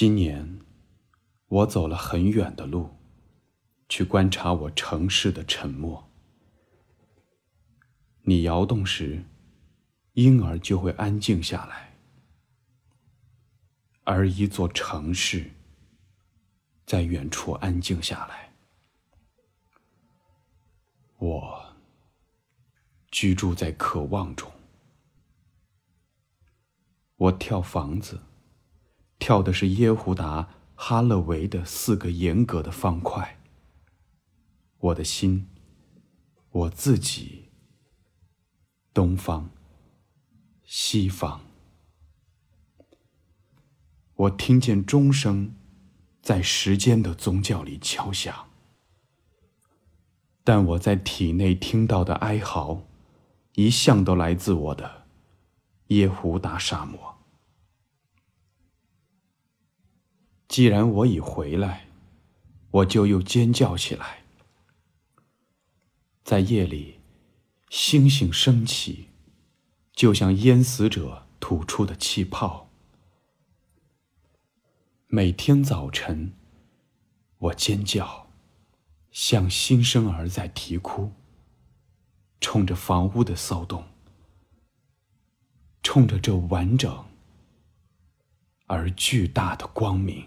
今年，我走了很远的路，去观察我城市的沉默。你摇动时，婴儿就会安静下来，而一座城市在远处安静下来。我居住在渴望中，我跳房子。跳的是耶胡达哈勒维的四个严格的方块。我的心，我自己，东方，西方。我听见钟声在时间的宗教里敲响，但我在体内听到的哀嚎，一向都来自我的耶胡达沙漠。既然我已回来，我就又尖叫起来。在夜里，星星升起，就像淹死者吐出的气泡。每天早晨，我尖叫，像新生儿在啼哭，冲着房屋的骚动，冲着这完整而巨大的光明。